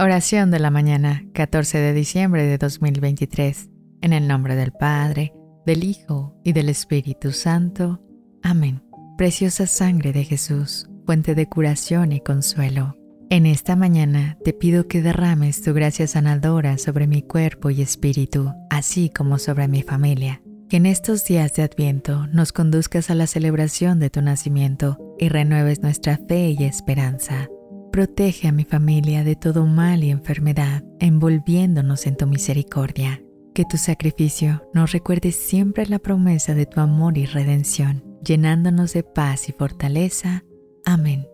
Oración de la mañana, 14 de diciembre de 2023. En el nombre del Padre, del Hijo y del Espíritu Santo. Amén. Preciosa sangre de Jesús, fuente de curación y consuelo. En esta mañana te pido que derrames tu gracia sanadora sobre mi cuerpo y espíritu, así como sobre mi familia. Que en estos días de Adviento nos conduzcas a la celebración de tu nacimiento y renueves nuestra fe y esperanza. Protege a mi familia de todo mal y enfermedad, envolviéndonos en tu misericordia. Que tu sacrificio nos recuerde siempre la promesa de tu amor y redención, llenándonos de paz y fortaleza. Amén.